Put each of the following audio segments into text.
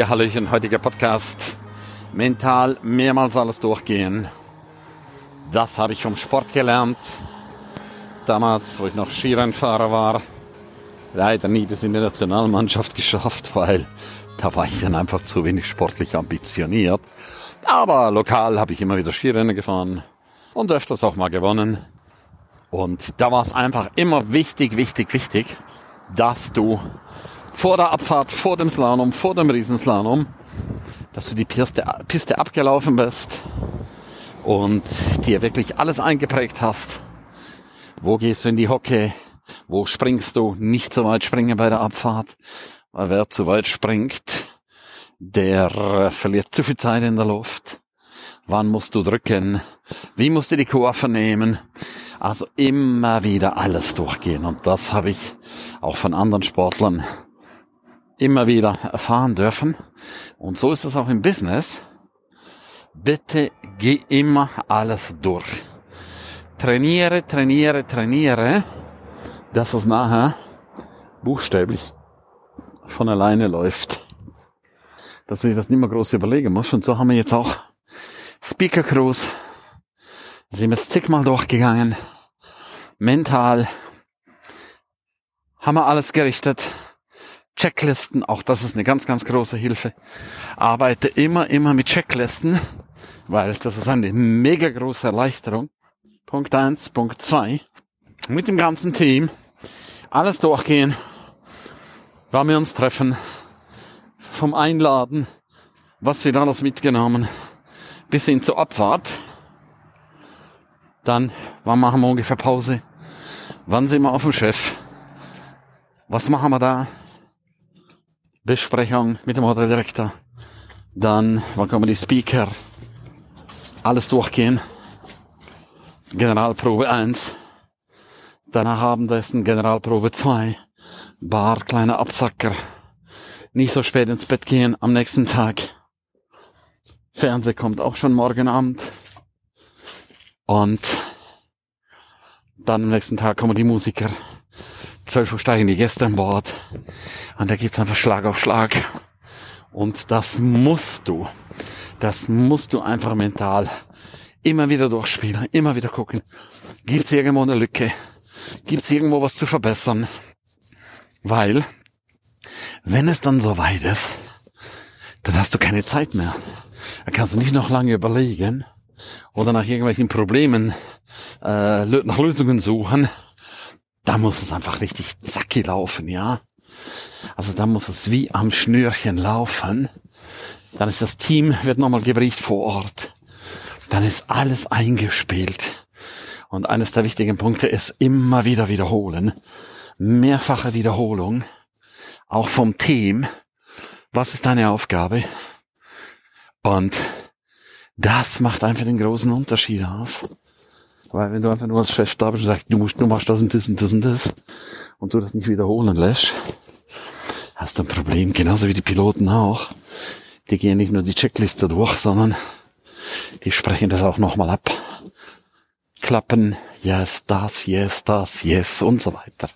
Ja, Hallöchen, heutiger Podcast. Mental mehrmals alles durchgehen. Das habe ich vom Sport gelernt. Damals, wo ich noch Skirennfahrer war. Leider nie bis in die Nationalmannschaft geschafft, weil da war ich dann einfach zu wenig sportlich ambitioniert. Aber lokal habe ich immer wieder Skirennen gefahren und öfters auch mal gewonnen. Und da war es einfach immer wichtig, wichtig, wichtig, dass du vor der Abfahrt, vor dem Slalom, vor dem Riesenslalom, dass du die Piste, Piste abgelaufen bist und dir wirklich alles eingeprägt hast. Wo gehst du in die Hocke? Wo springst du? Nicht so weit springen bei der Abfahrt, weil wer zu weit springt, der verliert zu viel Zeit in der Luft. Wann musst du drücken? Wie musst du die Kurve nehmen? Also immer wieder alles durchgehen. Und das habe ich auch von anderen Sportlern immer wieder erfahren dürfen. Und so ist es auch im Business. Bitte geh immer alles durch. Trainiere, trainiere, trainiere, dass es nachher buchstäblich von alleine läuft. Dass dir das nicht mehr groß überlegen musst. Und so haben wir jetzt auch Speaker Cruise. Sind wir jetzt zigmal durchgegangen. Mental. Haben wir alles gerichtet Checklisten, auch das ist eine ganz, ganz große Hilfe. Arbeite immer, immer mit Checklisten, weil das ist eine mega große Erleichterung. Punkt eins, Punkt zwei. Mit dem ganzen Team alles durchgehen, wann wir uns treffen, vom Einladen, was wir alles mitgenommen, bis hin zur Abfahrt. Dann, wann machen wir ungefähr Pause? Wann sind wir auf dem Chef? Was machen wir da? Besprechung mit dem Hoteldirektor. Dann, wann kommen die Speaker? Alles durchgehen. Generalprobe 1. Danach Abendessen, Generalprobe 2. Bar, kleiner Absacker. Nicht so spät ins Bett gehen am nächsten Tag. Fernseh kommt auch schon morgen Abend. Und dann am nächsten Tag kommen die Musiker. 12 Uhr steigen die Gäste an Bord. Und da geht's einfach Schlag auf Schlag. Und das musst du. Das musst du einfach mental immer wieder durchspielen, immer wieder gucken. Gibt's irgendwo eine Lücke? Gibt's irgendwo was zu verbessern? Weil, wenn es dann soweit ist, dann hast du keine Zeit mehr. Da kannst du nicht noch lange überlegen oder nach irgendwelchen Problemen äh, nach Lösungen suchen da muss es einfach richtig zacki laufen, ja. Also da muss es wie am Schnürchen laufen. Dann ist das Team, wird nochmal gebrieft vor Ort. Dann ist alles eingespielt. Und eines der wichtigen Punkte ist immer wieder wiederholen. Mehrfache Wiederholung. Auch vom Team. Was ist deine Aufgabe? Und das macht einfach den großen Unterschied aus. Weil wenn du einfach nur als Chef da bist und sagst, du musst, du machst das und das und das und das und du das nicht wiederholen lässt, hast du ein Problem, genauso wie die Piloten auch. Die gehen nicht nur die Checkliste durch, sondern die sprechen das auch nochmal ab. Klappen, yes, das, yes, das, yes und so weiter.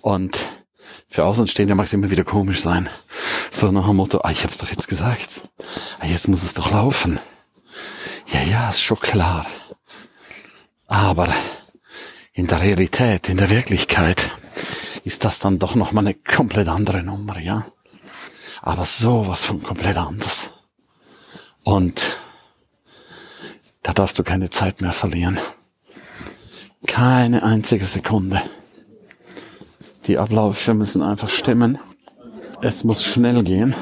Und für Außenstehende mag es immer wieder komisch sein. So nach dem Motto, ah, ich hab's doch jetzt gesagt. Ah, jetzt muss es doch laufen. Ja, ja, ist schon klar. Aber in der Realität, in der Wirklichkeit ist das dann doch nochmal eine komplett andere Nummer, ja. Aber sowas von komplett anders. Und da darfst du keine Zeit mehr verlieren. Keine einzige Sekunde. Die Abläufe müssen einfach stimmen. Es muss schnell gehen.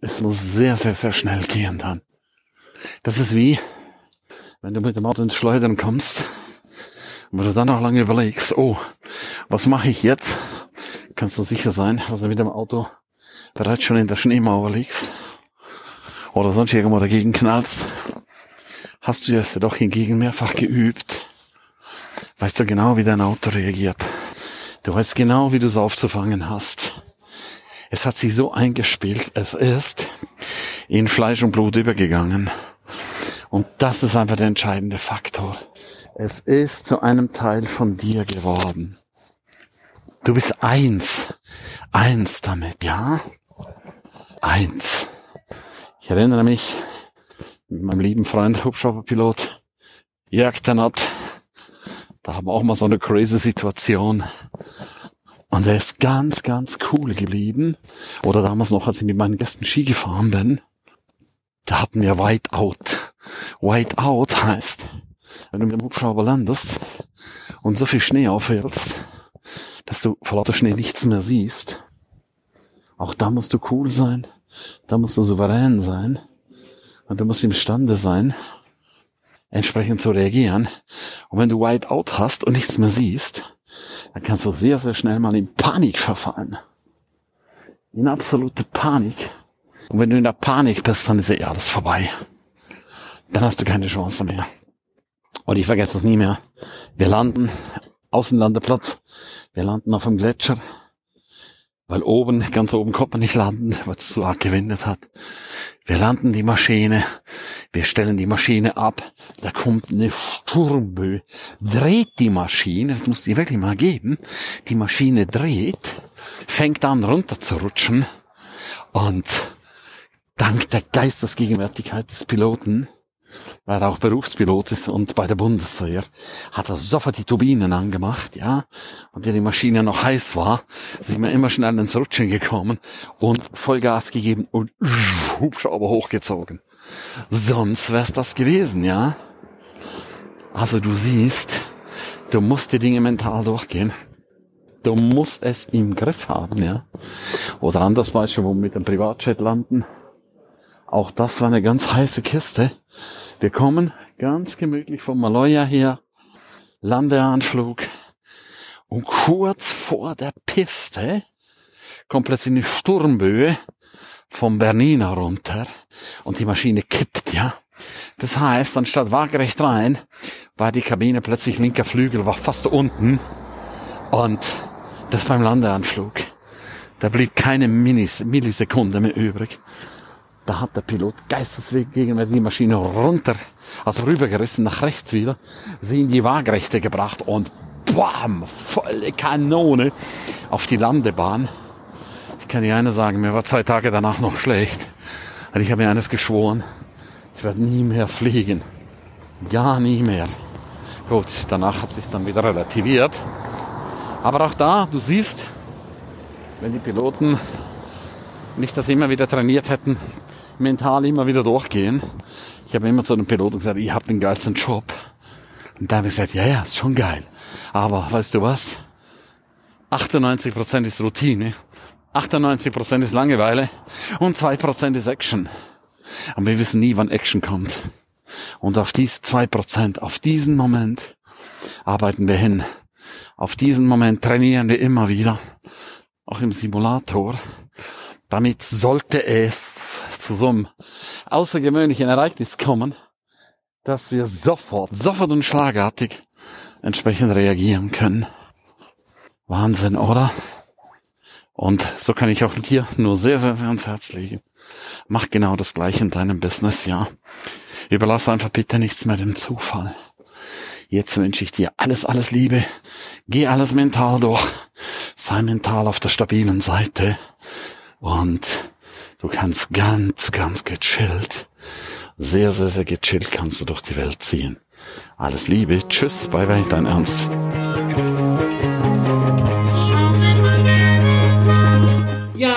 Es muss sehr, sehr, sehr schnell gehen dann. Das ist wie, wenn du mit dem Auto ins Schleudern kommst, wo du dann noch lange überlegst, oh, was mache ich jetzt? Kannst du sicher sein, dass du mit dem Auto bereits schon in der Schneemauer liegst oder sonst irgendwo dagegen knallst. Hast du das doch hingegen mehrfach geübt, weißt du genau, wie dein Auto reagiert. Du weißt genau, wie du es aufzufangen hast. Es hat sich so eingespielt, es ist in Fleisch und Blut übergegangen. Und das ist einfach der entscheidende Faktor. Es ist zu einem Teil von dir geworden. Du bist eins. Eins damit, ja? Eins. Ich erinnere mich mit meinem lieben Freund Hubschrauberpilot Jörg Ternat. Da haben wir auch mal so eine crazy Situation. Und er ist ganz, ganz cool geblieben. Oder damals noch, als ich mit meinen Gästen Ski gefahren bin, da hatten wir Whiteout. Whiteout heißt, wenn du mit dem Hubschrauber landest und so viel Schnee aufhältst, dass du vor lauter Schnee nichts mehr siehst. Auch da musst du cool sein. Da musst du souverän sein. Und du musst imstande sein, entsprechend zu reagieren. Und wenn du Whiteout hast und nichts mehr siehst, dann kannst du sehr, sehr schnell mal in Panik verfallen. In absolute Panik. Und wenn du in der Panik bist, dann ist ja alles vorbei. Dann hast du keine Chance mehr. Und ich vergesse das nie mehr. Wir landen, Außenlandeplatz, wir landen auf dem Gletscher, weil oben, ganz oben konnte man nicht landen, weil es zu arg gewindet hat. Wir landen die Maschine, wir stellen die Maschine ab, da kommt eine Sturmböe, dreht die Maschine, das muss die wirklich mal geben, die Maschine dreht, fängt an runter zu rutschen und dank der Geistesgegenwärtigkeit des Piloten weil er auch Berufspilot ist und bei der Bundeswehr, hat er sofort die Turbinen angemacht, ja. Und wenn die Maschine noch heiß war, sind wir immer schnell ins Rutschen gekommen und Vollgas gegeben und Hubschrauber hochgezogen. Sonst wär's das gewesen, ja. Also du siehst, du musst die Dinge mental durchgehen. Du musst es im Griff haben, ja. Oder anders Beispiel, wo wir mit dem Privatjet landen. Auch das war eine ganz heiße Kiste. Wir kommen ganz gemütlich vom Maloja her, Landeanflug und kurz vor der Piste kommt plötzlich eine Sturmböe vom Bernina runter und die Maschine kippt, ja. Das heißt, anstatt waagerecht rein, war die Kabine plötzlich linker Flügel, war fast unten und das beim Landeanflug. Da blieb keine Millisekunde mehr übrig. Da hat der Pilot geistesweg gegen die Maschine runter, also rübergerissen nach rechts wieder, sie in die Waagrechte gebracht und bam, volle Kanone auf die Landebahn. Ich kann dir eine sagen, mir war zwei Tage danach noch schlecht. Und ich habe mir eines geschworen, ich werde nie mehr fliegen. Ja, nie mehr. Gut, danach hat sich dann wieder relativiert. Aber auch da, du siehst, wenn die Piloten nicht das immer wieder trainiert hätten, mental immer wieder durchgehen. Ich habe immer zu einem Piloten gesagt, ich habe den geilsten Job. Und da habe ich gesagt, ja, ja, ist schon geil. Aber weißt du was? 98% ist Routine, 98% ist Langeweile und 2% ist Action. Aber wir wissen nie, wann Action kommt. Und auf diese 2%, auf diesen Moment arbeiten wir hin. Auf diesen Moment trainieren wir immer wieder. Auch im Simulator. Damit sollte es zu so einem außergewöhnlichen Ereignis kommen, dass wir sofort, sofort und schlagartig entsprechend reagieren können. Wahnsinn, oder? Und so kann ich auch dir nur sehr, sehr, sehr ans Herz legen. Mach genau das gleiche in deinem Business, ja. Überlass einfach bitte nichts mehr dem Zufall. Jetzt wünsche ich dir alles, alles Liebe. Geh alles mental durch. Sei mental auf der stabilen Seite. Und Du kannst ganz, ganz gechillt, sehr, sehr, sehr gechillt kannst du durch die Welt ziehen. Alles Liebe, tschüss, bye bye, dein Ernst.